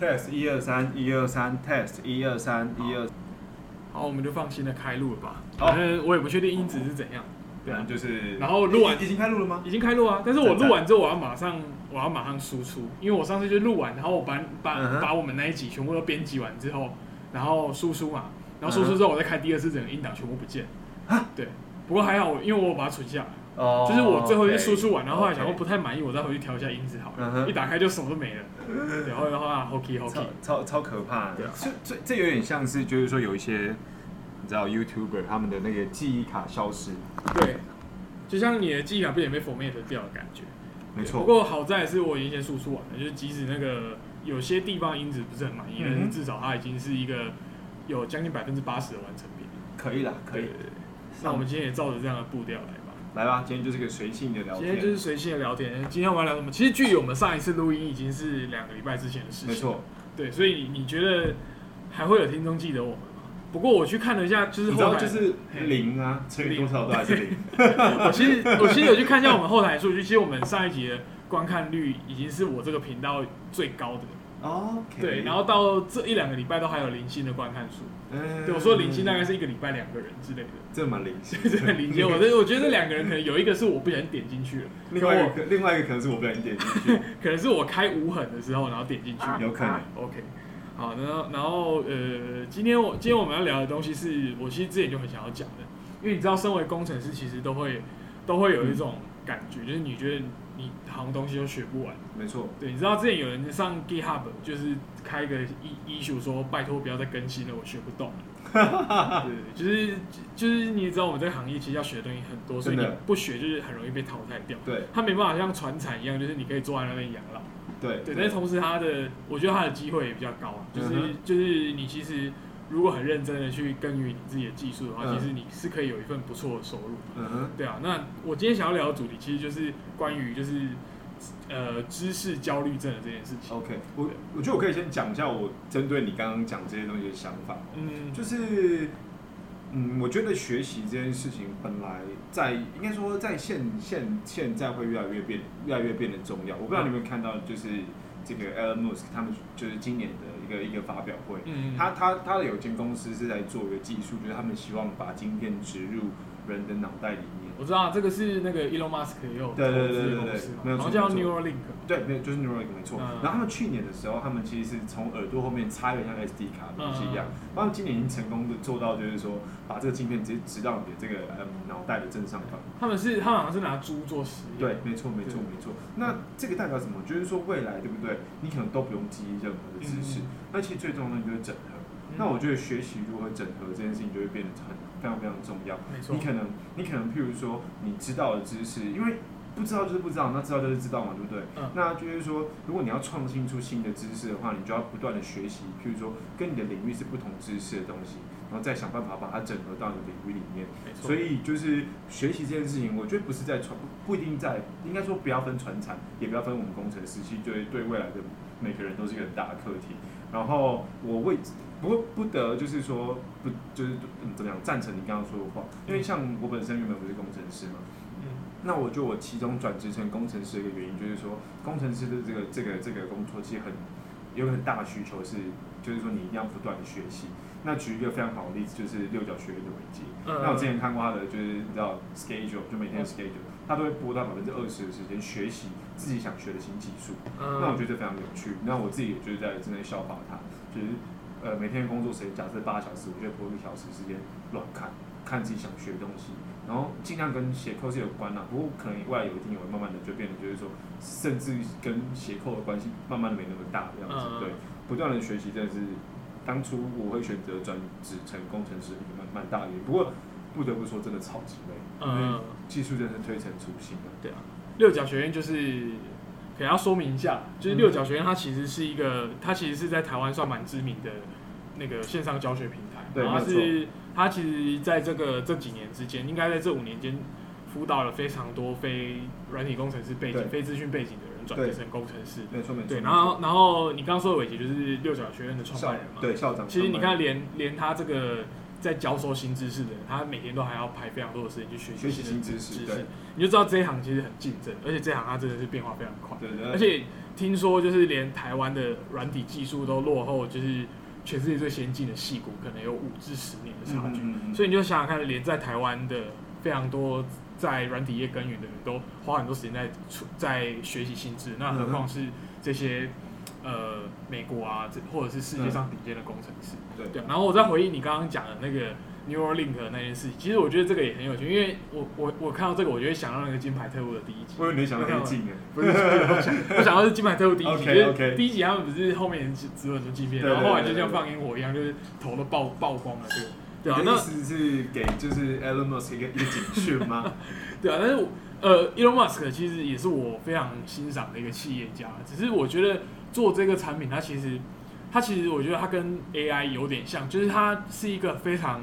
test 一二三一二三 test 一二三一二，好，我们就放心的开录了吧。好。反正我也不确定音质是怎样，对就是，然后录完已已经开录了吗？已经开录啊。但是我录完之后，我要马上我要马上输出，因为我上次就录完，然后我把把、嗯哼。把我们那一集全部都编辑完之后，然后输出嘛，然后输嗯出之后我再开第二次，整个音档全部不见。对，不过还好我因为我把它存下来。哦就是我最后一次输出完，然后后来想说不太满意，我再回去调一下音质好了。一打开就什么都没了，然后然后啊，hockey 超 hockey，超超可怕的对啊。这这这有点像是，就是说有一些你知道 YouTuber 他们的那个记忆卡消失，对，就像你的记忆卡不也被 format 掉的感觉。没错。不过好在是我已经先输出完了，就是即使那个有些地方音质不是很满意，但是至少它已经是一个有将近百分之八十的完成品。可以啦，可以那我们今天也照着这样的步调来吧。来吧，今天就是个随性的聊天。今天就是随性的聊天。今天我们要聊什么？其实距离我们上一次录音已经是两个礼拜之前的事情。没。错。对，所以你觉得还会有听众记得我们吗？不过我去看了一下，就是知后台，道就是零啊，乘以多少都还是零。我其实我其实有去看一下我们后台数据，其实我们上一集的观看率已经是我这个频道最高的。OK。对，然后到这一两个礼拜都还有零星的观看数。嗯对，我说零星大概是一个礼拜两个人之类的。这蛮零星。对对，零星。我这我觉得这两个人可能有一个是我不小心点进去了，另外一个可另外一个可能是我不小心点进去。可能是我开无痕的时候然后点进去。有可能。OK，好，然后然后呃，今天我今天我们要聊的东西是我其实之前就很想要讲的，因为你知道，身为工程师其实都会都会有一种感觉，就是你觉得你好像东西都学不完。没错。对，你知道之前有人上 GitHub 就是开个 i issue 说拜托不要再更新了，我学不动了。对，就是就是你知道我们这个行业其实要学的东西很多，所以你不学就是很容易被淘汰掉。对他没办法像传产一样，就是你可以坐在那边养老。对对，但是同时他的，我觉得他的机会也比较高啊，就是、就是你其实如果很认真的去耕耘你自己的技术的话，嗯其实你是可以有一份不错的收入。嗯哼。对啊，那我今天想要聊的主题其实就是关于就是呃知识焦虑症的这件事情。OK，我我觉得我可以先讲一下我针对你刚刚讲这些东西的想法。嗯，就是，嗯，我觉得学习这件事情本来在应该说在现现现在会越来越变越来越变得重要。我不知道你有没有看到，就是这个 Elon Musk 他们就是今年的一个一个发表会，嗯，他他他的有间公司是在做一个技术，就是他们希望把晶片植入人的脑袋里面。我知道这个是那个 Elon Musk 也有投对对资对对对没有然后叫 Neuralink。对，没有，就是 Neuralink 没错。嗯然后他们去年的时候，他们其实是从耳朵后面插一个像 SD 卡的东西一样，嗯他们今年已经成功的做到，就是说把这个镜片直接植到你的这个呃脑袋的正上方。他们是他们好像是拿猪做实验。对，没错，没错，没错。那这个代表什么？就是说未来，对不对？你可能都不用记忆任何的知识嗯，那其实最重要的就是整合。嗯，那我觉得学习如何整合这件事情就会变得很非常非常重要。没错你。可能你可能譬如说你知道的知识，因为不知道就是不知道，那知道就是知道嘛，对不对？嗯那就是说，如果你要创新出新的知识的话，你就要不断的学习，譬如说跟你的领域是不同知识的东西，然后再想办法把它整合到你的领域里面。没错。所以就是学习这件事情，我觉得不是在传，不不一定在，应该说不要分传产，也不要分我们工程师，其实对对未来的每个人都是一个很大的课题。然后我为不过不得就是说不就是嗯怎么样赞成你刚刚说的话，因为像我本身原本不是工程师嘛，嗯那我觉得我其中转职成工程师的一个原因，就是说工程师的这个这个这个工作其实很有很大的需求是，就是说你一定要不断的学习。那举一个非常好的例子，就是六角学院的伟杰。嗯那我之前看过他的，就是你知道 schedule，就每天的 schedule，他都会拨到百分之二十的时间学习自己想学的新技术。嗯那我觉得这非常有趣。那我自己也就是在正在效法他，就是呃每天工作时间假设八小时，我就拨一个小时时间乱看，看自己想学的东西，然后尽量跟斜扣是有关啦。不过可能未来有一天也会慢慢的就变得就是说，甚至跟斜扣的关系慢慢的没那么大这样子。嗯对，不断的学习真的是当初我会选择转职成工程师蛮蛮大的原因。不过不得不说，真的超级累，因为嗯，技术真的是推陈出新的。对啊，六角学院就是可能要说明一下，就是嗯六角学院它其实是一个，它其实是在台湾算蛮知名的那个线上教学平台，对然后它是它其实在这个这几年之间，应该在这五年间辅导了非常多非软体工程师背景、对。非资讯背景的人转变成工程师。没错没错。对，然后然后你刚刚说的伟杰就是六角学院的创校办人嘛，对校长，其实你看连连他这个在教授新知识的人，他每天都还要排非常多的时间去学学习习新知识，对知识，你就知道这一行其实很竞争，而且这一行它真的是变化非常快。对对，而且听说就是连台湾的软体技术都落后，就是全世界最先进的戏骨，可能有五至十年的差距。嗯嗯嗯所以你就想想看，连在台湾的非常多在软体业耕耘的人都花很多时间在出在学习心智，那何况是这些呃美国啊，这或者是世界上顶尖的工程师。对对，然后我再回忆你刚刚讲的那个 Neuralink 的那件事情，其实我觉得这个也很有趣，因为我我我看到这个，我就会想到那个金牌特务的第一集。我以为你想到黑镜呢，不是，我 想我想到是金牌特务第一集 OK，就是 OK 第一集他们不是后面只只有出镜片，然后后来就像放烟火一样，就是头都爆爆光了，对。对啊，那思是给就是 Elon Musk 一个一个警讯吗？对啊，但是呃，Elon Musk 其实也是我非常欣赏的一个企业家，只是我觉得做这个产品，它其实它其实我觉得它跟 AI 有点像，就是它是一个非常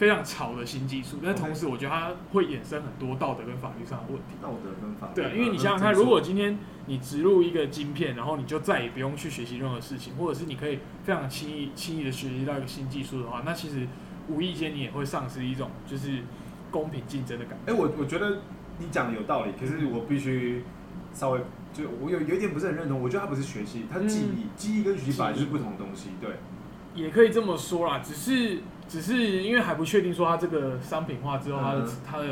非常潮的新技术，但同时我觉得它会衍生很多道德跟法律上的问题。道德跟法律。对啊，因为你想想看，如果今天你植入一个晶片，然后你就再也不用去学习任何事情，或者是你可以非常轻易轻易的学习到一个新技术的话，那其实无意间你也会丧失一种就是公平竞争的感觉。哎、我我觉得你讲的有道理，可是我必须稍微就我有有一点不是很认同，我觉得它不是学习，它是记忆，记忆跟学习本来就是不同的东西，对，也可以这么说啦，只是只是因为还不确定说它这个商品化之后，它的、嗯它的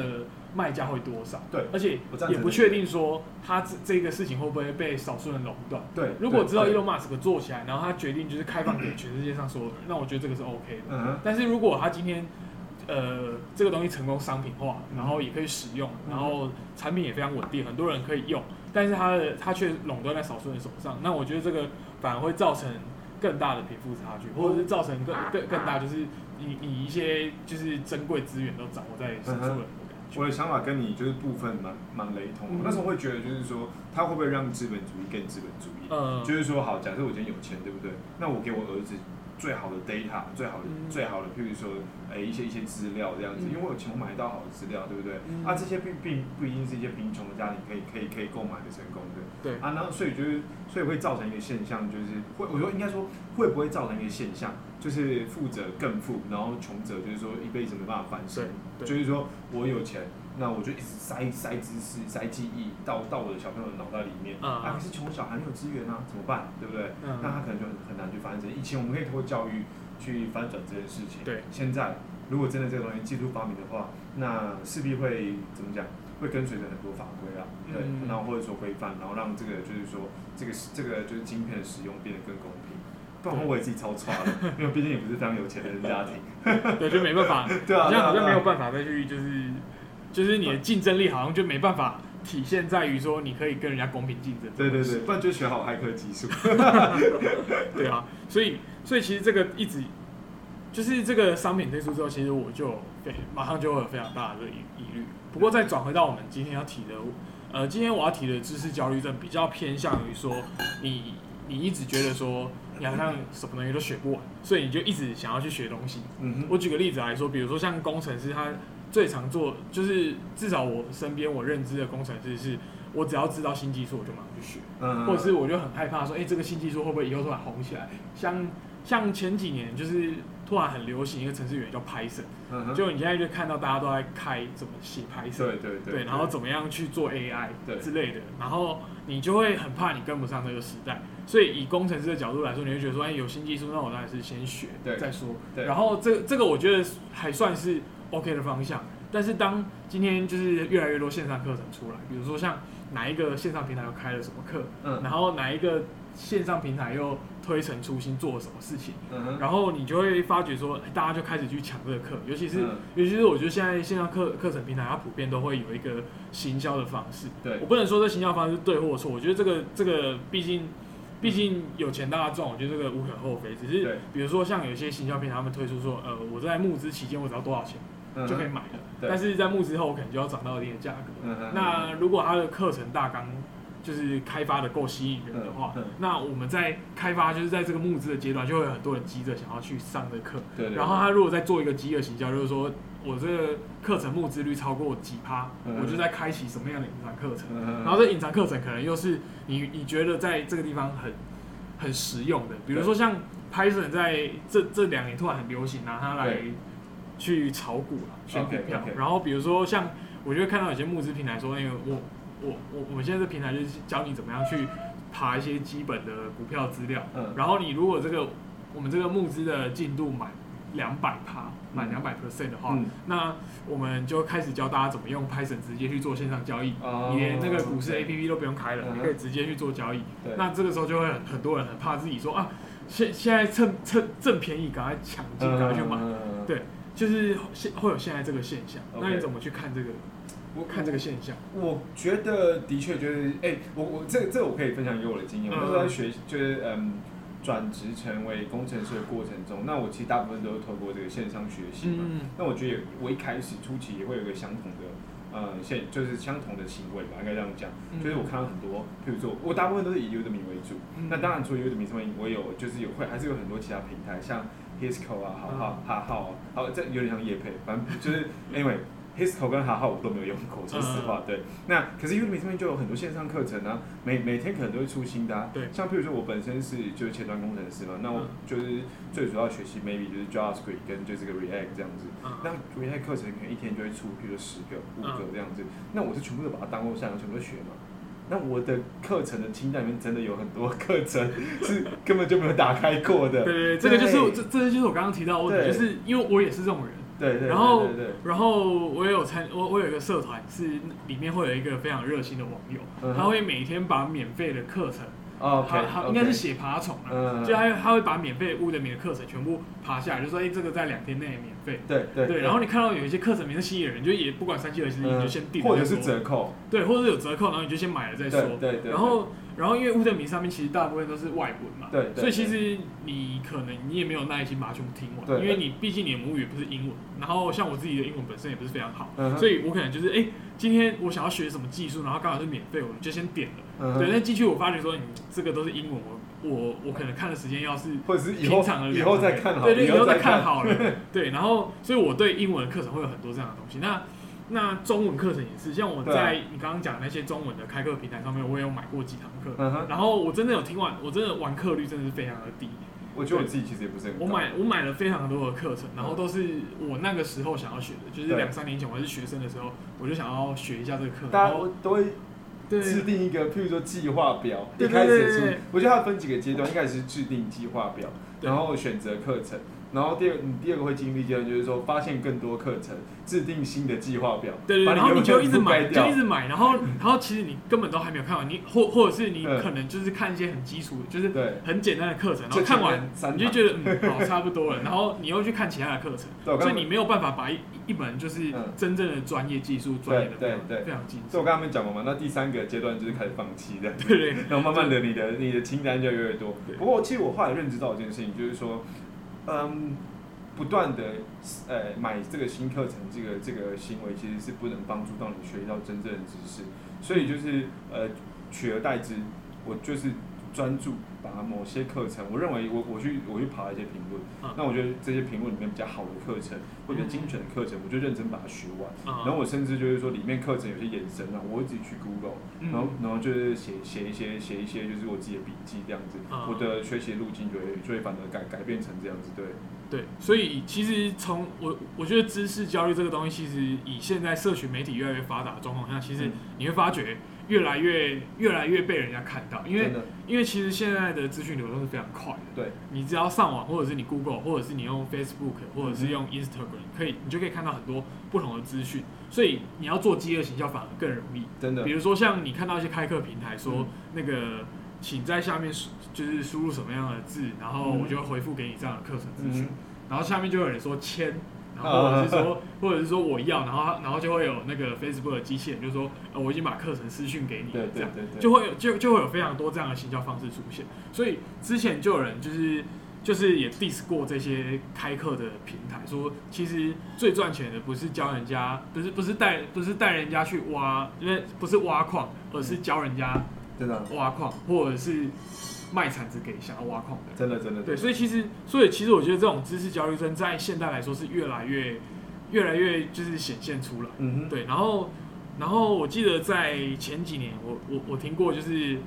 卖价会多少，对而且我赞成也不确定说它这这个事情会不会被少数人垄断。对。如果知道对 Elon Musk 做起来，然后他决定就是开放给全世界上所有人，那我觉得这个是 OK 的。嗯哼，但是如果他今天呃这个东西成功商品化，嗯然后也可以使用，嗯然后产品也非常稳定，很多人可以用，但是它的它却垄断在少数人手上，那我觉得这个反而会造成更大的贫富差距，或者是造成更更更大就是你你一些就是珍贵资源都掌握在少数人的感觉。我的想法跟你就是部分蛮蛮雷同。嗯我那时候会觉得就是说，他会不会让资本主义更资本主义？嗯，就是说，好，假设我今天有钱，对不对？那我给我儿子最好的 data，最好的、嗯最好的，譬如说，哎、一些一些资料这样子，嗯因为我有钱，我买到好的资料，对不对？嗯啊，这些并并不一定是一些贫穷的家庭可以可以可以购买的成功的。对，啊，然后所以就是，所以会造成一个现象，就是会，我说应该说会不会造成一个现象，就是富者更富，然后穷者就是说一辈子没办法翻身。就是说我有钱，那我就一直塞塞知识、塞记忆到到我的小朋友的脑袋里面。嗯啊，可是穷小孩没有资源啊，怎么办？对不对？嗯那他可能就很很难去翻身。以前我们可以通过教育去翻转这件事情。对。现在如果真的这个东西技术发明的话，那势必会怎么讲？会跟随着很多法规啊，对，嗯然后或者说规范，然后让这个就是说这个这个就是晶片的使用变得更公平。不然我也自己超差了，因为毕竟也不是非常有钱的人家庭。对，就没办法，对啊，好像好像没有。办法再去就是就是你的竞争力好像就没办法体现在于说你可以跟人家公平竞争。对对对，不然就学好骇客技术。对啊，所以所以其实这个一直就是这个商品推出之后，其实我就非马上就会有非常大的疑疑虑。不过再转回到我们今天要提的，呃，今天我要提的知识焦虑症比较偏向于说你你一直觉得说你好像什么东西都学不完，所以你就一直想要去学东西。嗯哼，我举个例子来说，比如说像工程师，他最常做就是至少我身边我认知的工程师是，我只要知道新技术，我就马上去学，嗯，或者是我就很害怕说，哎、这个新技术会不会以后突然红起来？像像前几年就是突然很流行一个程序员叫 Python，嗯哼，就你现在就看到大家都在开怎么写 Python，对对对对，然后怎么样去做 AI 之类的，然后你就会很怕你跟不上这个时代，所以以工程师的角度来说，你会觉得说，哎、有新技术，那我当然是先学对。再说。对。然后这这个我觉得还算是 OK 的方向，但是当今天就是越来越多线上课程出来，比如说像哪一个线上平台又开了什么课，嗯然后哪一个线上平台又推陈出新做了什么事情，然后你就会发觉说，哎大家就开始去抢这个课，尤其是、嗯尤其是我觉得现在线上课课程平台它普遍都会有一个行销的方式，对我不能说这行销方式对或错，我觉得这个这个毕竟。毕竟有钱大家赚，我觉得这个无可厚非。只是比如说像有些行销平台，他们推出说，呃，我在募资期间我只要多少钱就可以买了，对。但是在募资后我可能就要涨到一定的价格。嗯，那如果它的课程大纲就是开发的够吸引人的话，那我们在开发就是在这个募资的阶段，就会有很多人急着想要去上这个课。对对，然后他如果再做一个饥饿行销，就是说我这个课程募资率超过几趴，嗯。我就在开启什么样的隐藏课程。然后这隐藏课程可能又是你你觉得在这个地方很很实用的，比如说像 Python 在这这两年突然很流行，拿它来去炒股了，选股票。然后比如说像我就会看到有些募资平台说，那个我我我我们现在这平台就是教你怎么样去爬一些基本的股票资料。嗯。然后你如果这个我们这个募资的进度满两百趴，满嗯。两百 percent 的话，嗯。那我们就开始教大家怎么用 Python 直接去做线上交易。哦你连那个股市 A P P 都不用开了，嗯你可以直接去做交易。对。那这个时候就会很很多人很怕自己说啊，现现在趁趁正便宜，赶快抢进，赶快去买，嗯对就是现会有现在这个现象。那你怎么去看这个？我看这个现象？我觉得的确就是，哎、我我这这我可以分享一个我的经验。我那时候在学，就是嗯，转职成为工程师的过程中，那我其实大部分都是透过这个线上学习嘛。嗯那我觉得我一开始初期也会有一个相同的，呃，现就是相同的行为吧，应该这样讲。嗯就是我看到很多，譬如说，我大部分都是以 Udemy 为主。嗯那当然，除了 Udemy 之外，我有就是有会还是有很多其他平台，像 Hisco 啊、好好哈号啊，好这有点像叶配，反正就是 anyway。Hisco 跟哈哈我都没有用过，说实话，对。那可是 Udemy 上面就有很多线上课程啊，每每天可能都会出新的、啊。对像譬如说我本身是就是前端工程师嘛，那我嗯就是最主要学习 maybe 就是 JavaScript 跟就是这个 React 这样子。嗯那 React 课程可能一天就会出，比如说十个、五个嗯这样子。那我是全部都把它当做下来，全部都学嘛。那我的课程的清单里面真的有很多课程是根本就没有打开过的。对对对，这个就是这这就是我刚刚提到的问题，就是因为我也是这种人，对对对然后然后我也有参我我有一个社团是里面会有一个非常热心的网友，嗯他会每天把免费的课程，哦他他应该是写爬虫啊，嗯，就他他会把免费乌德米的课程全部爬下来，就说哎、这个在两天内免费。对对对，然后你看到有一些课程名是吸引人，就也不管三七二十一，你就先订或者是折扣，对，或者是有折扣，然后你就先买了再说。对对对。然后，然后因为乌德米上面其实大部分都是外文嘛，对对所以其实你可能你也没有耐心把它全部听完，对因为你毕竟你的母语不是英文，然后像我自己的英文本身也不是非常好，嗯所以我可能就是哎、今天我想要学什么技术，然后刚好是免费，我就先点了。嗯对，但进去我发觉说你这个都是英文，我我我可能看的时间要是或者是以后平常的以后再看好，对对，以后再再看好了。对，然后所以我对英文的课程会有很多这样的东西。那那中文课程也是，像我在你刚刚讲的那些中文的开课平台上面，我也有买过几堂课。嗯哼，然后我真的有听完，我真的完课率真的是非常的低。我觉得我自己其实也不是很。我买我买了非常多的课程，然后都是我那个时候想要学的，就是两三年前我还是学生的时候，我就想要学一下这个课。大家然后都会对制定一个，譬如说计划表，一开始出我觉得它分几个阶段，一开始是制定计划表，然后选择课程，然后第二你第二个会经历阶段就是说发现更多课程，制定新的计划表，对对，对然后你就一直买，就一直买，然后然后其实你根本都还没有看完，你或或者是你嗯可能就是看一些很基础的，就是对，很简单的课程，然后看完你就觉得嗯好差不多了，然后你又去看其他的课程，所以你没有办法把一一门就是嗯真正的专业技术专业的对对对非常精致所以我，刚刚们讲过嘛，那第三个阶段就是开始放弃的，对对 然后慢慢的你的你的清单就越来越多。不过其实我后来认知到一件事情，就是说，嗯，不断的呃买这个新课程，这个这个行为其实是不能帮助到你学到真正的知识，所以就是呃取而代之，我就是专注把某些课程，我认为我我去我去爬一些评论，嗯。那我觉得这些评论里面比较好的课程或者精准的课程，我就认真把它学完。啊然后我甚至就是说，里面课程有些衍生啊，我会自己去 Google，嗯。然后然后就是写写一些写一些就是我自己的笔记这样子，啊我的学习路径就会就会反而改改变成这样子，对，对，所以其实从我我觉得知识焦虑这个东西，其实以现在社群媒体越来越发达的状况下，其实嗯。你会发觉越来越越来越被人家看到，因为因为其实现在的资讯流动是非常快的。对，你只要上网，或者是你 Google，或者是你用 Facebook，或者是用 Instagram，可以你就可以看到很多不同的资讯。所以你要做饥饿营销反而更容易。真的比，如说像你看到一些开课平台说嗯那个，请在下面输就是输入什么样的字，然后嗯我就会回复给你这样的课程资讯。嗯，然后下面就有人说签，然后或者是说，或者是说我要，然后然后就会有那个 Facebook 的机器人就说，呃，我已经把课程私讯给你了，这样就会有就就会有非常多这样的行销方式出现。所以之前就有人就是就是也 diss 过这些开课的平台，说其实最赚钱的不是教人家，不是不是带不是带人家去挖，因为不是挖矿，而是教人家真的。挖矿，或者是卖铲子给想要挖矿的。人。真的真的，对，所以其实，所以其实我觉得这种知识焦虑症在现代来说是越来越、越来越就是显现出来。嗯哼，对，然后，然后我记得在前几年，我我我听过就是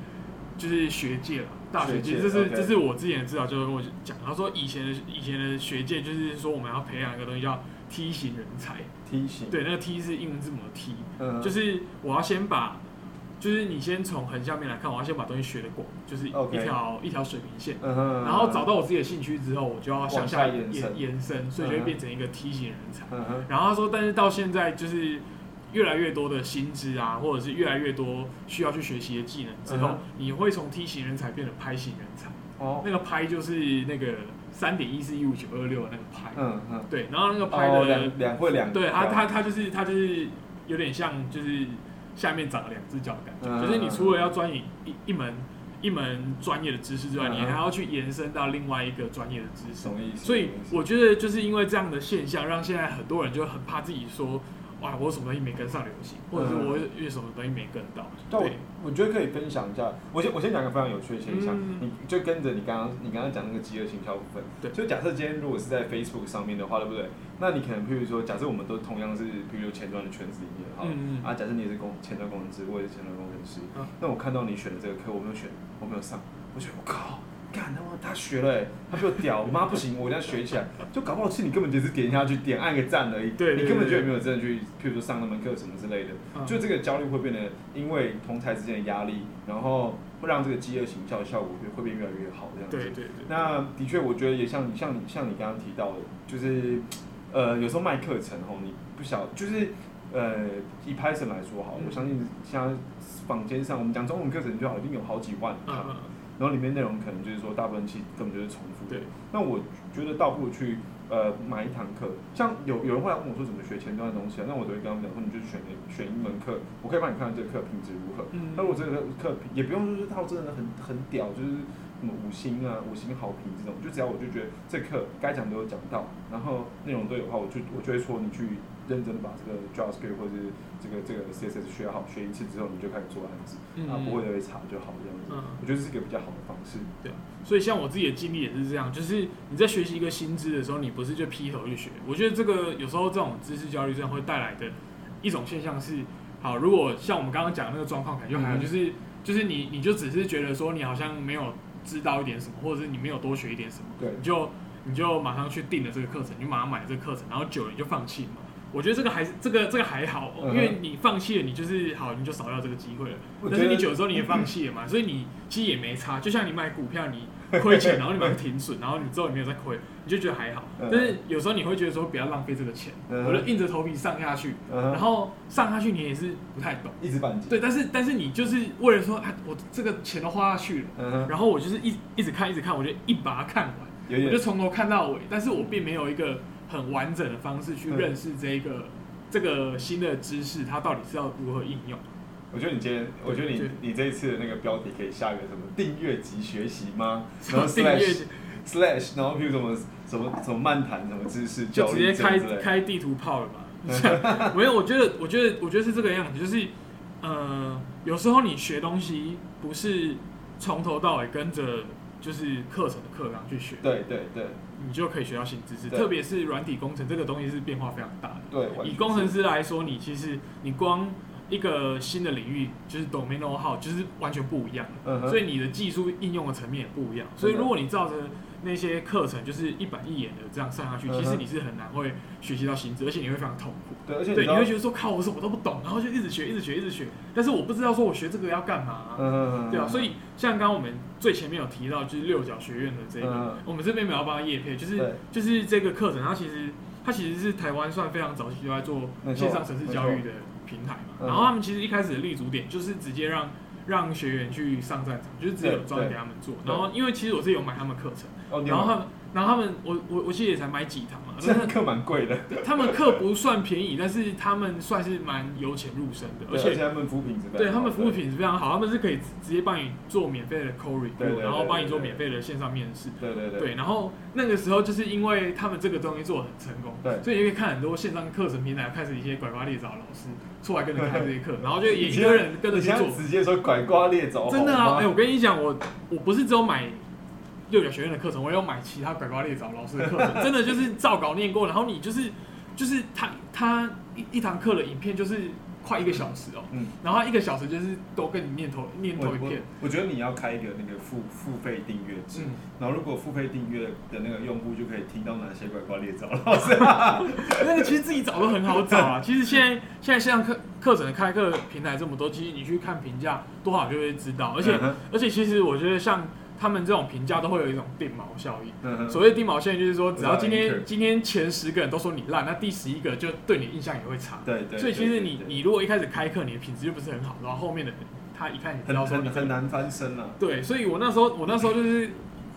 就是学界了，大学界，这是这是我之前的指导教授跟我讲，他说以前的以前的学界就是说我们要培养一个东西叫梯形人才，梯形，对，那个 T 是英文字母的 T，嗯，就是我要先把，就是你先从横向面来看，我要先把东西学得广，就是一条一条水平线，然后找到我自己的兴趣之后，我就要向下延伸延延伸，所以就嗯会变成一个梯形人才。然后他说，但是到现在就是越来越多的薪资啊，或者是越来越多需要去学习的技能之后，你会从梯形人才变成拍型人才。哦，那个拍就是那个三点一四一五九二六的那个拍，嗯嗯，对，然后那个拍哦，的，两两会两，对他他他就是他就是有点像就是下面长了两只脚的感觉，嗯就是你除了要钻研一一门一门专业的知识之外，嗯你还要去延伸到另外一个专业的知识什。么意思？所以我觉得就是因为这样的现象，让现在很多人就很怕自己说，哇，我有什么东西没跟上流行，或者是我有有什么东西没跟到。对，我对，我觉得可以分享一下。我先我先讲个非常有趣的现象，嗯你就跟着你刚刚你刚刚讲那个饥饿营销部分。对就假设今天如果是在 Facebook 上面的话，对不对？那你可能譬如说，假设我们都同样是，譬如说前端的圈子里面，好了，嗯嗯啊，假设你也是工前端工程师，我也是前端工程师，嗯那我看到你选的这个课，我没有选，我没有上，我觉得我靠。干他妈，他学了欸、他比我屌，我妈不行，我一定要学起来。就搞不好是你根本只是点下去点按个赞而已，你根本就也没有真的去，譬如说上那门课什么之类的。嗯就这个焦虑会变得，因为同才之间的压力，然后会让这个饥饿行销的效果会会变越来越好这样子。对对对。那的确，我觉得也像你像你像你刚刚提到的，就是呃，有时候卖课程哦，你不晓就是呃，以 Python 来说好，嗯我相信现在坊间上我们讲中文课程就好，一定有好几万堂，嗯嗯然后里面内容可能就是说大部分其实根本就是重复的。对。那我觉得倒不如去呃买一堂课，像有有人会来问我说怎么学前端的东西啊，那我都会跟他们讲说，你就选选一门课，我可以帮你看看这个课品质如何。嗯那如果这个课也不用就是套真的很很屌，就是什么五星啊、五星好评这种，就只要我就觉得这课该讲都有讲到，然后内容都有的话，我就我就会说你去认真的把这个 JavaScript 或者是这个这个 CSS 学好，学一次之后你就开始做案子，嗯啊不会的会查就好这样子。嗯我觉得是一个比较好的方式。对，所以像我自己的经历也是这样，就是你在学习一个新知的时候，你不是就劈头去学。我觉得这个有时候这种知识焦虑症会带来的一种现象是，好，如果像我们刚刚讲的那个状况，可能就还有嗯就是、就是你你就只是觉得说你好像没有知道一点什么，或者是你没有多学一点什么，对你就你就马上去订了这个课程，你就马上买了这个课程，然后久了你就放弃了嘛。我觉得这个还是这个这个还好，因为你放弃了，你就是好，你就少掉这个机会了。但是你久了之后你也放弃了嘛，所以你其实也没差。就像你买股票，你亏钱，然后你把它停损，然后你之后你没有再亏，你就觉得还好。嗯但是有时候你会觉得说不要浪费这个钱，嗯我就硬着头皮上下去，然后上下去你也是不太懂。一知半解。对，但是但是你就是为了说，啊，我这个钱都花下去了，然后我就是一一直看一直看，我就一把它看完，我就从头看到尾，但是我并没有一个很完整的方式去嗯认识这一个这个新的知识，它到底是要如何应用。我觉得你今天，我觉得你你这一次的那个标题可以下一个什么订阅级学习吗？然后订阅 slash slash，然后譬如什么什么什么漫谈什么知识就教直接开。开地图炮了吧？没有，我觉得，我觉得，我觉得是这个样子，就是，呃，有时候你学东西不是从头到尾跟着就是课程的课纲去学，对对对你就可以学到新知识。特别是软体工程这个东西是变化非常大的。对，以工程师来说，你其实你光一个新的领域就是 domain know how，就是完全不一样的。嗯所以你的技术应用的层面也不一样。所以如果你照着那些课程就是一板一眼的这样上下去，嗯哼。其实你是很难会学习到新知，而且你会非常痛苦。对，而且对，知道你会觉得说靠，我什么都不懂，然后就一直学，一直学，一直学，但是我不知道说我学这个要干嘛、嗯哼哼对啊，所以以像刚刚我们最前面有提到，就是六角学院的这个，嗯我们这边没有要帮他业配，就是对。就是这个课程，它其实它其实是台湾算非常早期就在做没错线上城市教育的平台嘛，嗯。然后他们其实一开始的立足点就是直接让让学员去上战场，就是直接有对专门给他们做，对然后因为其实我是有买他们课程，然后他们然后他们我我我其实也才买几堂嘛，这课蛮贵的，他们课不算便宜，但是他们算是蛮由浅入深的，而且他们服务品质对他们服务品质非常好，他们是可以直直接帮你做免费的 review，然后帮你做免费的线上面试。对对对对，然后那个时候就是因为他们这个东西做的很成功，对所以你可以看很多线上课程平台开始一些拐瓜裂枣的老师出来跟着开这些课，然后就也一个人跟着去做。直接说拐瓜裂枣，真的啊！哎、我跟你讲，我我不是只有买六角学院的课程，我也有买其他拐瓜裂枣老师的课程，真的就是照稿念过，然后你就是就是他他一一堂课的影片就是快一个小时哦，嗯，然后他一个小时就是都跟你念头念我我投影片，我觉得你要开一个那个付付费订阅制，嗯，然后如果付费订阅的那个用户就可以听到哪些拐瓜裂枣了，是吧？那个其实自己找都很好找啊。其实现在现在线上课课程的开课平台这么多，其实你去看评价多少就会知道，而且、嗯而且其实我觉得像他们这种评价都会有一种定锚效应。嗯所谓定锚效应就是说，只要今天今天前十个人都说你烂，那第十一个就对你印象也会差。对对，所以其实你你如果一开始开课，你的品质就不是很好，然后后面的人他一看你知道说你很难翻身啊。对，所以我那时候我那时候就是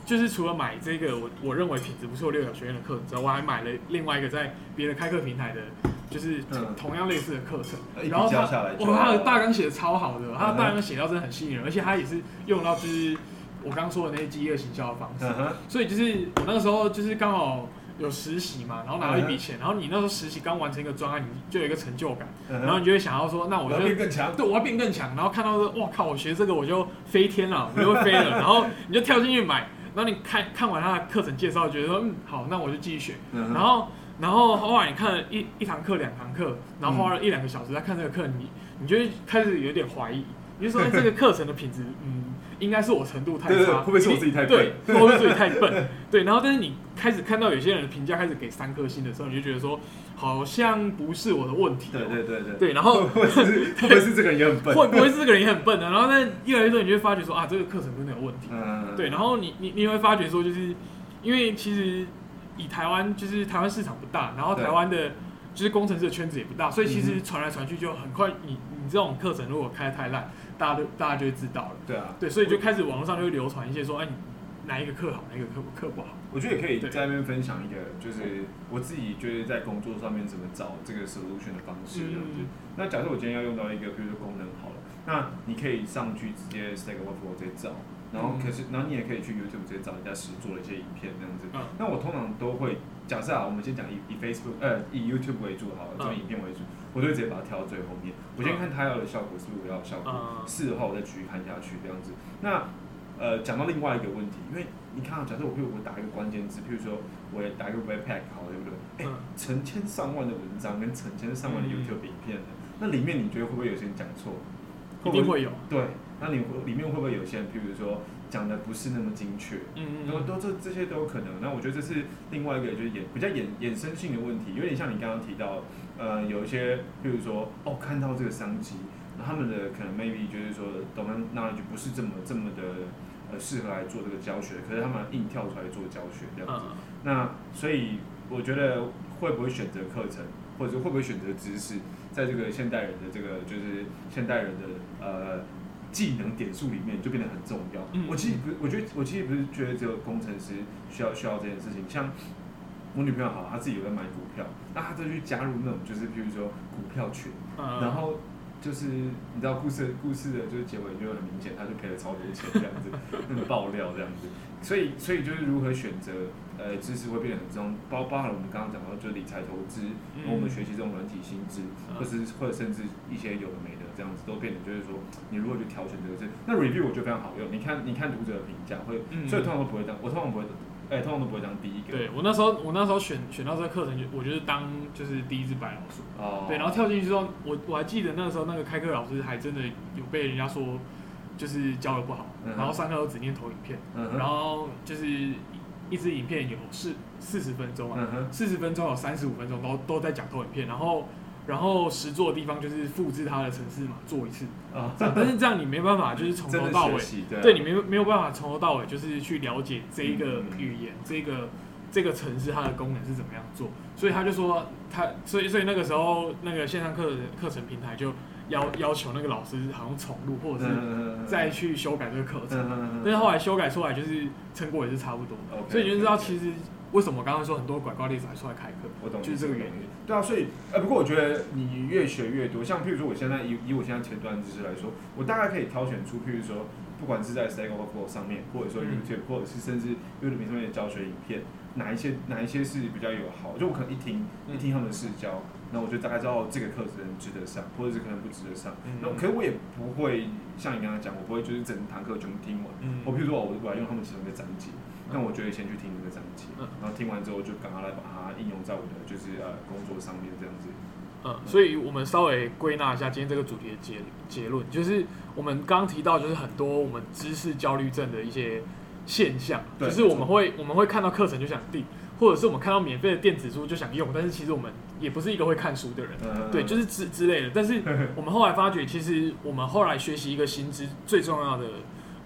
就是除了买这个我我认为品质不错六小学院的课程之外，我还买了另外一个在别的开课平台的，就是嗯同样类似的课程。一然后他哇，他的大纲写的超好的，他的大纲写到真的很吸引人，而且他也是用到就是我刚刚说的那些饥饿行销的方式。所以就是我那个时候就是刚好有实习嘛，然后拿到一嗯笔钱，然后你那时候实习刚完成一个专案，你就有一个成就感，然后你就会想要说，那我我要就变更强。对我要变更强，然后看到说，哇靠，我学这个我就飞天了，我就会飞了，然后你就跳进去买，然后你看看完他的课程介绍，觉得说，嗯，好，那我就继续学，然后然后后来你看了一一堂课、两堂课，然后花了一两个小时在看这个课，你你就会开始有点怀疑，你就说哎这个课程的品质，嗯，应该是我程度太对对对差，会不会是我自己太笨对，会不会是自己太笨？对，然后但是你开始看到有些人的评价开始给三颗星的时候，你就觉得说，好像不是我的问题哦、对对对对。对，然后 会不会是会不会是这个人也很笨？会不会是这个人也很笨呢？然后但越来越多，你就会发觉说啊，这个课程真的有问题。嗯，对，然后你你你会发觉说，就是因为其实以台湾就是台湾市场不大，然后台湾的就是工程师的圈子也不大，所以其嗯实传来传去就很快，你你这种课程如果开的太烂，大家都大家就会知道了。对啊，对，所以就开始网络上就会流传一些说，哎，你哪一个课好，哪一个课课不好。我觉得也可以在那边分享一个，就是我自己觉得在工作上面怎么找这个 solution 的方式这样子。嗯那假设我今天要用到一个，比如说功能好了，那你可以上去直接 Stack Overflow 直接找，然后嗯可是，然后你也可以去 YouTube 直接找人家实做的一些影片这样子。嗯那我通常都会假设啊，我们先讲以以 Facebook 呃以 YouTube 为主好了，这种嗯影片为主，我就会直接把它调到最后面。我先看它要的效果是不是我要的效果，嗯事后我再继续看下去这样子。那呃，讲到另外一个问题，因为你看啊，假设我譬如我打一个关键字，譬如说我也打一个 Webpack 好，对不对？哎、嗯成千上万的文章跟成千上万的嗯 YouTube 影片呢，那里面你觉得会不会有些人讲错？一定会有。对，那你会里面会不会有些人，譬如说讲的不是那么精确？嗯都都这这些都有可能。那我觉得这是另外一个就是衍比较衍衍生性的问题，有点像你刚刚提到，呃，有一些譬如说哦看到这个商机，那他们的可能 maybe 就是说 domain knowledge 不是这么这么的呃适合来做这个教学，可是他们硬跳出来做教学这样子。嗯那所以我觉得会不会选择课程，或者说会不会选择知识，在这个现代人的这个就是现代人的呃技能点数里面就变得很重要。嗯我其实不是，我觉得我其实不是觉得只有工程师需要需要这件事情，像。我女朋友好，她自己有在买股票，那她就去加入那种就是譬如说股票群，嗯然后就是你知道故事故事的就是结尾就很明显，她就赔了超多钱这样子，那个爆料这样子，所以所以就是如何选择呃知识会变得很重，包包含了我们刚刚讲到就是理财投资，嗯然后我们学习这种软体薪资，嗯或是或者甚至一些有的没的这样子，都变得就是说你如何去挑选这个事，那 review 我觉得非常好用，你看你看读者的评价会，嗯所以通常都不会当，我通常不会，哎、通常都不会当第一个，对我那时候，我那时候选选到这个课程，就我就是当就是第一只白老鼠。哦，对，然后跳进去之后，我我还记得那个时候那个开课老师还真的有被人家说就是教的不好，嗯然后上课都只念投影片，嗯，然后就是一支影片有四四十分钟啊，四十分钟有三十五分钟都都在讲投影片，然后然后实做的地方就是复制它的城市嘛做一次，啊，但是这样你没办法就是从头到尾对啊，对你没没有办法从头到尾就是去了解这一个嗯。语言，这个这个城市它的功能是怎么样做，所以他就说他，所以所以那个时候那个线上课课程平台就要要求那个老师好像重录或者是嗯再去修改这个课程，但是后来修改出来就是成果也是差不多，OK，所以你就知道其实为什么我刚刚说很多拐瓜裂枣还出来开课，我懂，就是这个原因。对啊，所以呃，不过我觉得你越学越多，像譬如说我现在以以我现在前端知识来说，我大概可以挑选出，譬如说不管是在 Stack Overflow 上面，或者说嗯。YouTube，、或者是甚至 YouTube 上面的教学影片，哪一些哪一些是比较有好，就我可能一听嗯。一听他们的试教，那我就大概知道这个课程值得上，或者是可能不值得上。嗯那、可是我也不会像你刚刚讲，我不会就是整堂课全部听完。嗯我譬如说我我要用他们其中一个章节，那我就会先去听这个章节，嗯然后听完之后就赶快来把它应用在我的就是呃工作上面这样子。嗯，所以我们稍微归纳一下今天这个主题的结结论，就是我们刚刚提到，就是很多我们知识焦虑症的一些现象，就是我们会我们会看到课程就想订，或者是我们看到免费的电子书就想用，但是其实我们也不是一个会看书的人，嗯对，就是之之类的。但是 我们后来发觉，其实我们后来学习一个新知，最重要的，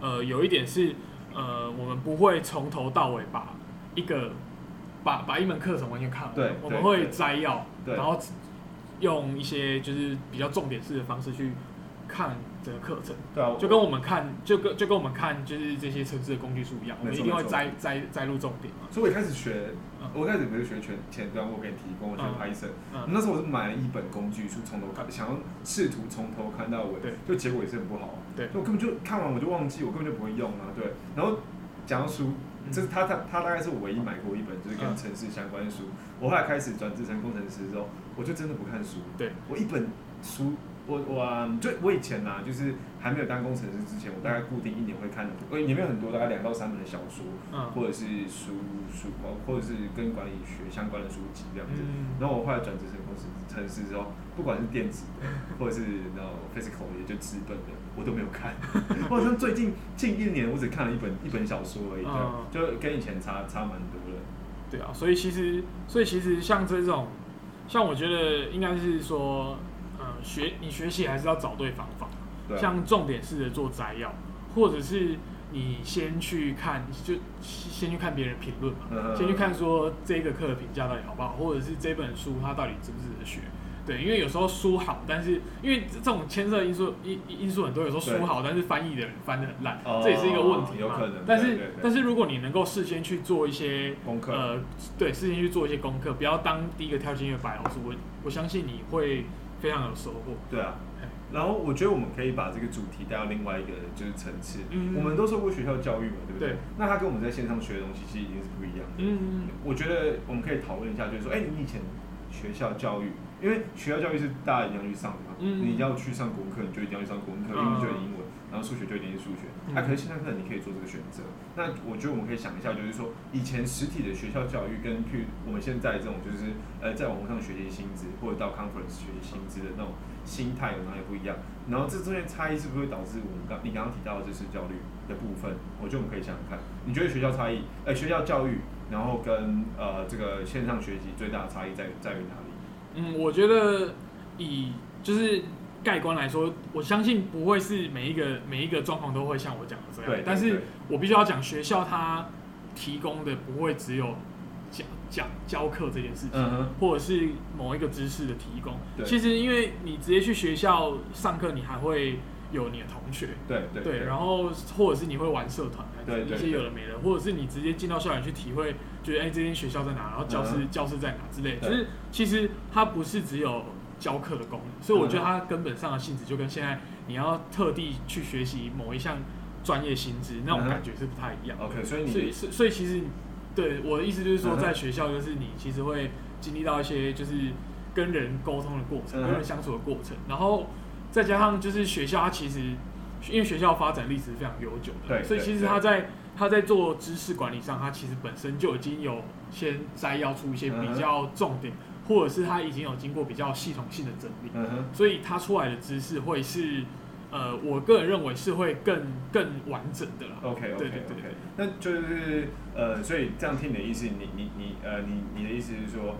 呃，有一点是，呃，我们不会从头到尾把一个把把一门课程完全看完，我们会摘要，对。然后用一些就是比较重点式的方式去看整个课程，对啊，就跟我们看就跟就跟我们看就是这些城市的工具书一样，我们一定会摘摘摘录重点嘛。所以我一开始学嗯，我一开始不是学前前端，我给你提供，我学嗯 Python，、嗯，那时候我是买了一本工具书，从头看，想要试图从头看到尾，对，就结果也是很不好，对。就我根本就看完我就忘记，我根本就不会用啊，对，然后讲到书，嗯这是他他他大概是我唯一买过一本就是跟嗯城市相关的书，我后来开始转职成工程师之后，我就真的不看书，对，我一本书。我我、啊、就我以前呐、就是还没有当工程师之前，我大概固定一年会看，呃，里面有很多大概两到三本的小说，嗯或者是书书，或者是跟管理学相关的书籍这样子。嗯，然后我后来转职成工程程师之后，不管是电子的，或者是那种 physical 也就资本的，我都没有看。我好像最近近一年，我只看了一本一本小说而已，嗯就就跟以前差差蛮多的。对啊，所以其实，所以其实像这种，像我觉得应该是说，呃，学你学习还是要找对方法，对啊，像重点式的做摘要，或者是你先去看，就先去看别人评论嘛，嗯先去看说这个课的评价到底好不好，或者是这本书它到底值不值得学。对，因为有时候书好，但是因为这种牵涉因素因因素很多，有时候书好，但是翻译的人翻的很烂，哦这也是一个问题嘛。有可能但是对对对但是如果你能够事先去做一些功课，呃，对，事先去做一些功课，不要当第一个跳进去的白老鼠。我我相信你会非常有收获。对啊哎。然后我觉得我们可以把这个主题带到另外一个就是层次。嗯我们都受过学校教育嘛，对不对？对那他跟我们在线上学的东西其实已经是不一样的。嗯，我觉得我们可以讨论一下，就是说，哎、你以前学校教育，因为学校教育是大家一定要去上的嘛，嗯你要去上国文课，你就一定要去上国文课，嗯英文就有英文，然后数学就一定是数学。嗯那、可是线上课你可以做这个选择。那我觉得我们可以想一下，就是说，以前实体的学校教育跟去我们现在这种，就是呃，在网络上学习薪资或者到 conference 学习薪资的那种心态有哪里不一样？然后这中间差异是不是会导致我们刚你刚刚提到的知识焦虑的部分？我觉得我们可以想想看，你觉得学校差异，呃，学校教育，然后跟呃这个线上学习最大的差异在在于哪里？嗯，我觉得以就是盖棺来说，我相信不会是每一个每一个状况都会像我讲的这样。对，但是我必须要讲，学校它提供的不会只有讲讲教课这件事情。嗯，或者是某一个知识的提供，对。其实因为你直接去学校上课，你还会有你的同学，对对对，然后或者是你会玩社团，对对一些有的没的，或者是你直接进到校园去体会，觉得哎、这间学校在哪，然后教室、嗯。教室在哪之类就是其实它不是只有教课的功能，所以我觉得嗯。它根本上的性质就跟现在你要特地去学习某一项专业薪资那种感觉是不太一样。的。OK，所以所以你所以所以其实对我的意思就是说，在学校就是你其实会经历到一些就是跟人沟通的过程，跟人相处的过程，然后再加上就是学校它其实因为学校发展历史非常悠久的，对对所以其实它在它在做知识管理上，它其实本身就已经有先摘要出一些比较重点，或者是他已经有经过比较系统性的整理，嗯哼，所以他出来的知识会是呃，我个人认为是会更更完整的啦。OK 对 OK 对对。OK，那就是呃，所以这样听你的意思，你你你呃，你你的意思是说，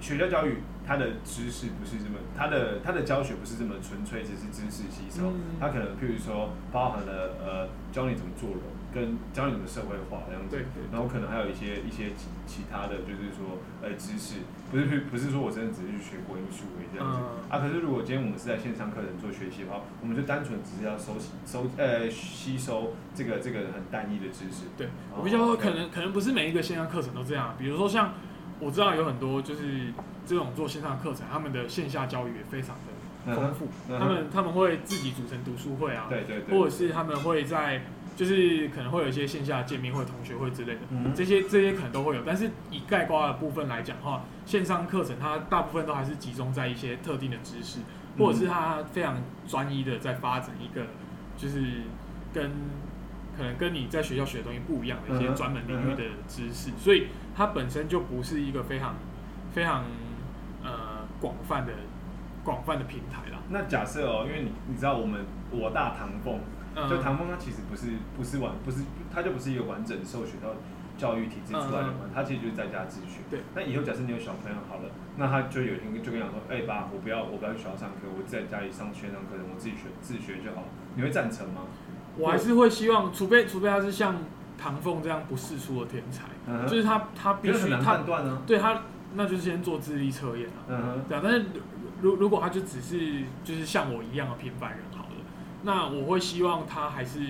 学校教育它的知识不是这么，它的它的教学不是这么纯粹，只是知识吸收，嗯。它可能譬如说包含了呃，教你怎么做人，跟教你怎么社会化这样子对对，然后可能还有一些一些其其他的，就是说呃知识，不是不是说我真的只是去学国英数而已这样子、嗯。啊，可是如果今天我们是在线上课程做学习的话，我们就单纯只是要收集收呃吸收这个这个很单一的知识，对，哦我比较说可能可能不是每一个线上课程都这样，比如说像我知道有很多就是这种做线上课程，他们的线下教育也非常的丰富，他们他们会自己组成读书会啊，对对对，或者是他们会在就是可能会有一些线下见面会、同学会之类的，嗯。这些这些可能都会有，但是以概括的部分来讲的话，线上课程它大部分都还是集中在一些特定的知识，或者是它非常专一的在发展一个就是跟可能跟你在学校学的东西不一样的一些专门领域的知识，所以它本身就不是一个非常非常呃广泛的广泛的平台啦。那假设哦，因为你你知道我们我大唐凤，嗯就唐风他其实不是不是完不是他就不是一个完整受学到教育体制出来的嘛，他其实就是在家自学。对。那以后假设你有小朋友好了，那他就有一天就跟你讲说，哎、爸，我不要我不要去学校上课，我在家里上线上课程，我自己学自学就好。你会赞成吗？我还是会希望，除非除非他是像唐凤这样不世出的天才，嗯，就是他他必须他判断呢、对他那就是先做智力测验啊。嗯哼，对啊，但是如如果他就只是就是像我一样的平凡人那我会希望他还是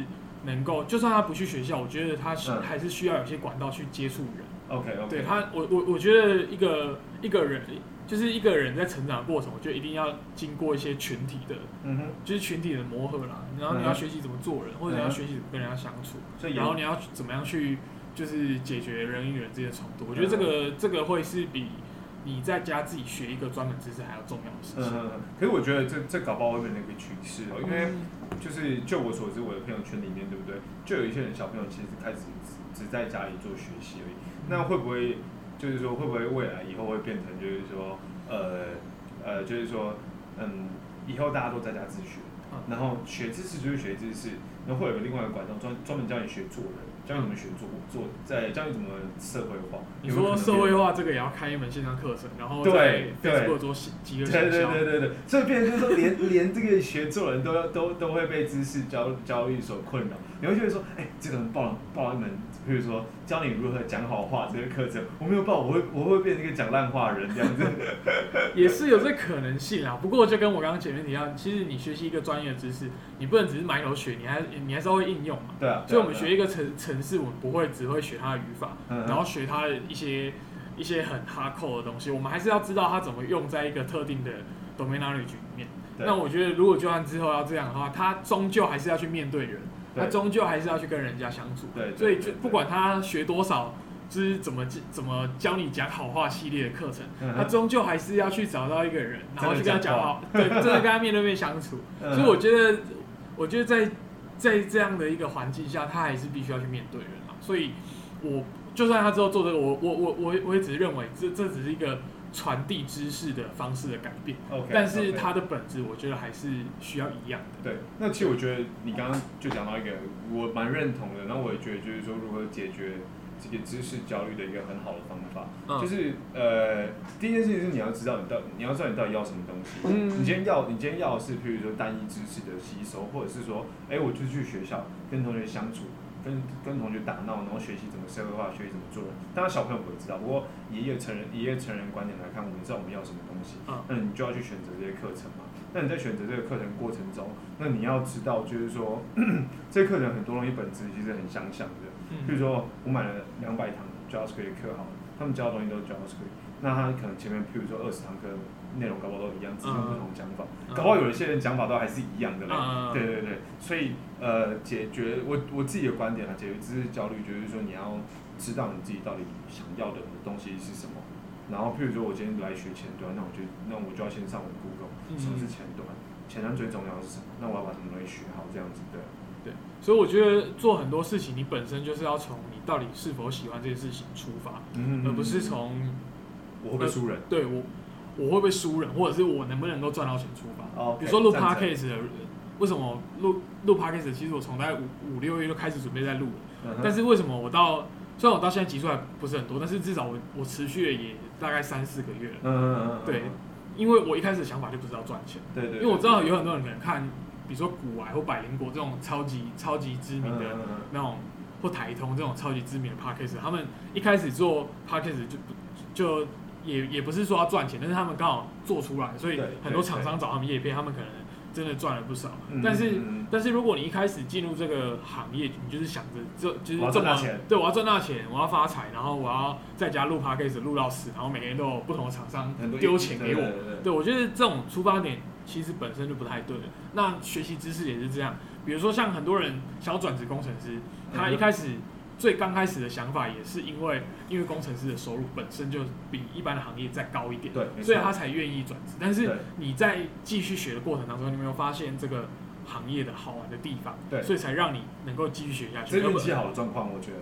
能够，就算他不去学校，我觉得他是嗯还是需要有些管道去接触人。OK OK。对他，我我我觉得一个一个人就是一个人在成长的过程，我觉得一定要经过一些群体的，嗯哼，就是群体的磨合啦。然后你嗯要学习怎么做人，或者你要嗯学习怎么跟人家相处，所以然后你要怎么样去就是解决人与人之间的冲突。我觉得这嗯个这个会是比你在家自己学一个专门知识还要重要的事情。嗯哼，可是我觉得这这搞不好会变成一个趋势哦，因为嗯就是就我所知，我的朋友圈里面，对不对？就有一些人小朋友其实开始只只在家里做学习而已。那会不会就是说，会不会未来以后会变成就是说，呃呃，就是说，嗯，以后大家都在家自学，嗯然后学知识就是学知识，然后会有另外一个管道专专门教你学做人，教你怎么学做做，在教你怎么社会化。你说社会化这个也要开一门线上课程，然后在对对做几个对对。对对对，所以变成就是说连，连这个学做人都要都都会被知识教教育所困扰。你会觉得说，哎、这个人报了报了一门，比如说教你如何讲好话这个课程，我没有报，我会我会变成一个讲烂话的人这样子。也是有这可能性啊。不过就跟我刚刚前面提到，其实你学习一个专业的知识，你不能只是埋头学，你还你还是要会应用嘛。对啊，所以我们学一个城城市，我们不会只会学它的语法，嗯然后学它的一些一些很哈扣的东西，我们还是要知道它怎么用在一个特定的 domain knowledge 里面。那我觉得，如果就算之后要这样的话，他终究还是要去面对人，他终究还是要去跟人家相处。对，所以就不管他学多少，就是怎么怎么教你讲好话系列的课程，他终究还是要去找到一个人，然后去跟他讲好，对，真的跟他面对面相处。嗯所以我觉得，我觉得在在这样的一个环境下，他还是必须要去面对人啊。所以我就算他之后做这个，我我我我我也只是认为这这只是一个传递知识的方式的改变，OK，但是它的本质我觉得还是需要一样的。对，那其实我觉得你刚刚就讲到一个我蛮认同的，然后我也觉得就是说如何解决这个知识焦虑的一个很好的方法，嗯。就是呃第一件事情是你要知道你到你要知道你到底要什么东西，嗯。你今天要你今天要的是譬如说单一知识的吸收，或者是说哎我就去学校跟同学相处。跟跟同学打闹，然后学习怎么社会化，学习怎么做人。当然小朋友不会知道，不过以一个成人以一个成人观点来看，我们知道我们要什么东西，嗯那你就要去选择这些课程嘛。那你在选择这个课程过程中，那你要知道，就是说 这课程很多东西本质其实很相像的。比嗯如说我买了两百堂 JavaScript 课好了，他们教的东西都是 JavaScript，那他可能前面譬如说二十堂课内容搞不好都一样，只是用不同讲法，嗯搞不好有一些人讲法都还是一样的嘞。嗯对对对，所以呃，解决我我自己的观点啊，解决知识焦虑就是说你要知道你自己到底想要的东西是什么。然后，譬如说，我今天来学前端，那我就那我就要先上我的 Google，嗯什么是前端？前端最重要的是什么？那我要把什么东西学好，这样子对。对，所以我觉得做很多事情，你本身就是要从你到底是否喜欢这件事情出发，嗯而不是从我会不会输人。对我我会不会输人，或者是我能不能够赚到钱出发。哦，比如说录 podcast 的，为什么录录 podcast？其实我从大概五五六月就开始准备在录了，嗯但是为什么我到虽然我到现在集数还不是很多，但是至少我我持续了也大概三四个月了，嗯嗯嗯嗯，对因为我一开始的想法就不是要赚钱，对对，因为我知道有很多人可能看，比如说古玩或百灵果这种超级超级知名的那种或台通这种超级知名的 podcast，他们一开始做 podcast 就不就也也不是说要赚钱，但是他们刚好做出来，所以很多厂商找他们叶片，他们可能真的赚了不少。嗯但是但是如果你一开始进入这个行业，你就是想着这就是这么赚大钱对，我要赚大钱，我要发财，然后我要在家录 podcast 录到死，然后每天都有不同的厂商丢钱给我。对对对对，我觉得这种出发点其实本身就不太对的。那学习知识也是这样，比如说像很多人想要转职工程师，他一开始最刚开始的想法也是因为因为工程师的收入本身就比一般的行业再高一点，对，所以他才愿意转职。但是你在继续学的过程当中，你有没有发现这个行业的好玩的地方？对所以才让你能够继续学下去。这是运气好的状况，我觉得。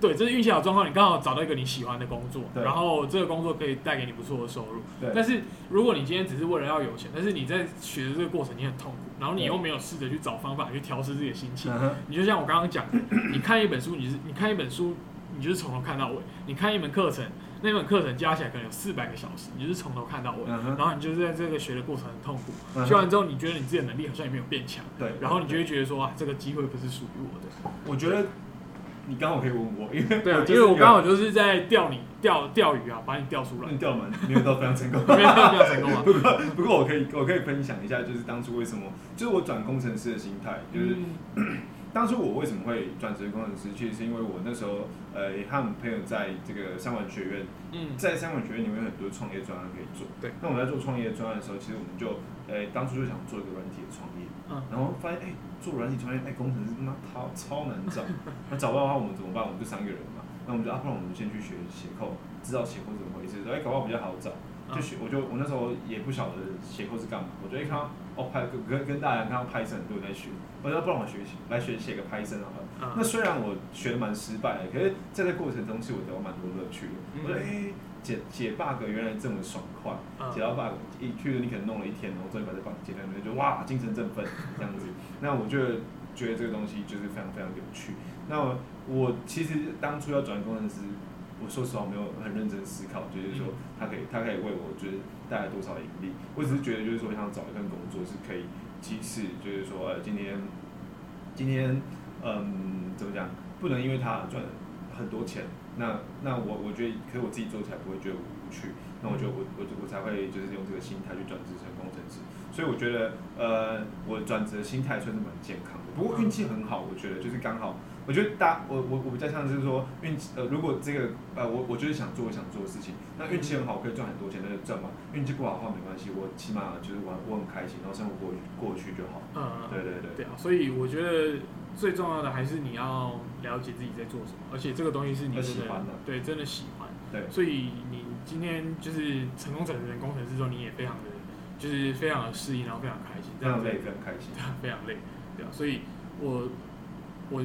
对，这是运气好状况，你刚好找到一个你喜欢的工作，然后这个工作可以带给你不错的收入。对，但是如果你今天只是为了要有钱，但是你在学的这个过程你很痛苦，然后你又没有试着去找方法去调试自己的心情，你就像我刚刚讲的，你看一本书，你是你看一本书，你就是从头看到尾；你看一门课程，那门课程加起来可能有四百个小时，你就是从头看到尾。然后你就是在这个学的过程很痛苦，学完之后你觉得你自己的能力好像也没有变强，对，然后你就会觉得说啊，这个机会不是属于我的。我觉得你刚好可以问我，因为对啊，就是因为我刚好就是在钓你钓钓鱼啊，把你钓出来，你钓蛮没有到非常成功。没有非常成功啊。不过不过我可以我可以分享一下，就是当初为什么，就是我转工程师的心态，就是嗯 当初我为什么会转职工程师，其实是因为我那时候呃和我们朋友在这个三管学院，嗯在三管学院里面有很多创业专案可以做。对。那我们在做创业专案的时候，其实我们就呃当初就想做一个软体的创业，嗯然后发现哎、做软体创业，哎、工程师他妈超超难找，那找不到的话我们怎么办？我们就三个人嘛，那我们就啊不然我们先去学写扣，知道写扣怎么回事，哎、搞不好比较好找。就学，我就我那时候也不晓得写扣是干嘛，我就一看到哦拍跟跟跟大家看到 Python 在学，我说不然我学习来学写个 Python 好了。那嗯虽然我学的蛮失败的，可是在这过程中其实我得到蛮多乐趣的。嗯我觉得哎、解解 bug 原来这么爽快，嗯解到 bug 一譬如你可能弄了一天，然后终于把这 bug 解掉，你就哇精神振奋这样子。那我就觉得这个东西就是非常非常有趣。那我其实当初要转工程师，我说实话没有很认真思考，就是说它可以它可以为我就是带来多少盈利。我只是觉得就是说想找一份工作是可以，即使就是说呃今天今天嗯怎么讲，不能因为他赚很多钱，那那我我觉得，可是我自己做起来不会觉得无趣，那我就我我我才会就是用这个心态去转职成工程师。所以我觉得呃我转职的心态算是蛮健康的，不过运气很好，我觉得就是刚好。我觉得大我我我比较像是说运气呃，如果这个呃我我就是想做我想做的事情，那运气很好可以赚很多钱，那就赚嘛。运气不好的话没关系，我起码就是我我很开心，然后生活过过去就好。嗯，对对对，对啊，所以我觉得最重要的还是你要了解自己在做什么，而且这个东西是你喜欢的对真的喜欢。对所以你今天就是成功转成工程师之后，你也非常的就是非常的适应，然后非常开心，这样子非常累，非常开心。非常累，对啊，所以我我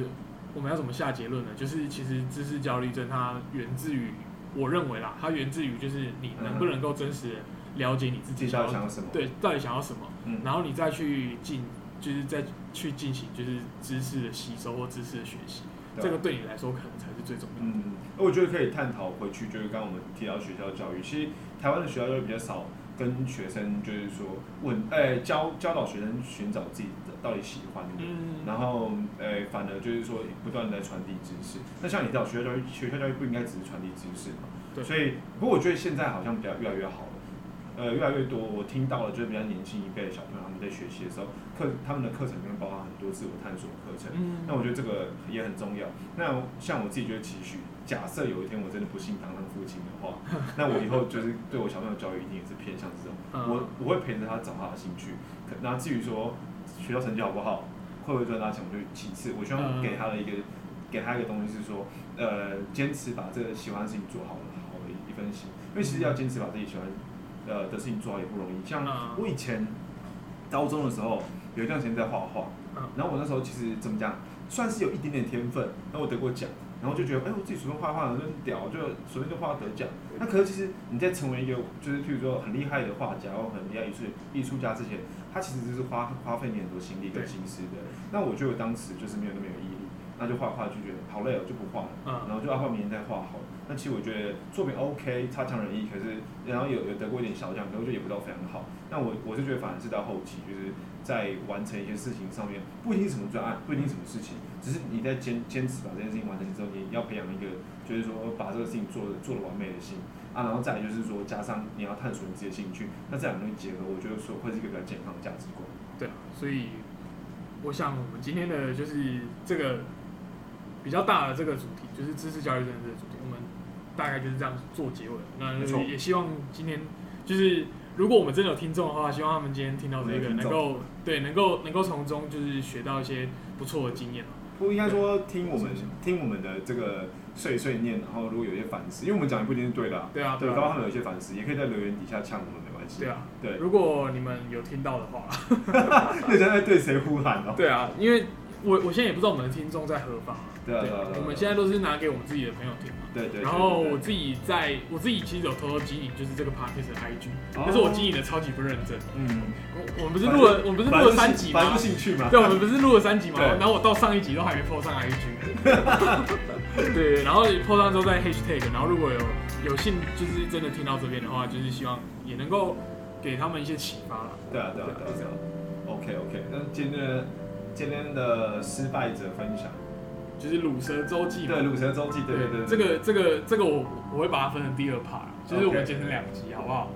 我们要怎么下结论呢？就是其实知识焦虑症它源自于，我认为啦，它源自于就是你能不能够真实的了解你自己到底想要什么？对到底想要什么，嗯，然后你再去进，就是再去进行就是知识的吸收或知识的学习，这个对你来说可能才是最重要的。嗯，我觉得可以探讨回去，就是刚刚我们提到学校教育，其实台湾的学校教育比较少跟学生就是说问，呃、教教导学生寻找自己的到底喜欢的，嗯，然后呃、反而就是说不断的在传递知识。那像你知道学校教育，学校教育不应该只是传递知识嘛？对所以，不过我觉得现在好像比较越来越好了。呃，越来越多，我听到了，就是比较年轻一辈的小朋友，他们在学习的时候，课他们的课程里面包含很多自我探索课程。嗯那我觉得这个也很重要。那像我自己觉得期许，假设有一天我真的不幸当上父亲的话，那我以后就是对我小朋友教育一定也是偏向这种，嗯我我会陪着他找他的兴趣。可那至于说学校成绩好不好，会不会赚大钱，我就其次。我希望嗯给他的一个给他一个东西是说，呃，坚持把这个喜欢的事情做好了，好的一份心。因为其实要坚持把自己喜欢呃的事情做好也不容易。像嗯我以前高中的时候，有一段时间在画画，嗯然后我那时候其实怎么讲，算是有一点点天分，然后我得过奖，然后就觉得，哎、我自己随便画画很屌，就随便就画得奖。那可是其实你在成为一个就是譬如说很厉害的画家或很厉害艺术艺术家之前，他其实就是花花费你很多心力跟心思的。那我觉得我当时就是没有那么有毅力，那就画画就觉得好累哦，就不画了。嗯然后就要画明天再画好了。那其实我觉得作品 OK，差强人意，可是然后有有得过一点小奖，可是我觉得也不到非常好。那我我是觉得反而是到后期，就是在完成一些事情上面，不一定什么专案，不一定什么事情，只是你在坚坚持把这件事情完成之后，你要培养一个就是说把这个事情做的做的完美的心啊，然后再来就是说加上你要探索你自己的兴趣，那这两个东西结合，我觉得说会是一个比较健康的价值观。对啊，所以我想我们今天的就是这个比较大的这个主题，就是知识教育症这个主题，我们大概就是这样做结尾。那也希望今天就是如果我们真的有听众的话，希望他们今天听到这个能够对能够能够从中就是学到一些不错的经验啊不应该说听我们听我们的这个碎碎念，然后如果有一些反思，因为我们讲的不一定是对的、啊，对啊，对，刚刚他们有一些反思，也可以在留言底下呛我们，没关系。对啊。对，如果你们有听到的话，那现在对谁呼喊哦？对啊，因为我我现在也不知道我们的听众在何方啊，对我们现在都是拿给我们自己的朋友听嘛。对对。然后我自己在我自己其实有偷偷经营，就是这个 podcast 的 IG，哦但是我经营的超级不认真。嗯，我我们不是录了，我们不是录了三集吗？兴趣嘛。对，我们不是录了三集吗？对然后我到上一集都还没 po 上 IG。对，然后 po 上之后再 hashtag，然后如果有有幸就是真的听到这边的话，就是希望也能够给他们一些启发了。对啊对啊对啊。OK OK，那今天的今天的失败者分享，就是鲁蛇周记嘛。对鲁蛇周记，对对对，这个这个这个我我会把它分成第二 part，就是我们剪成两集，好不好？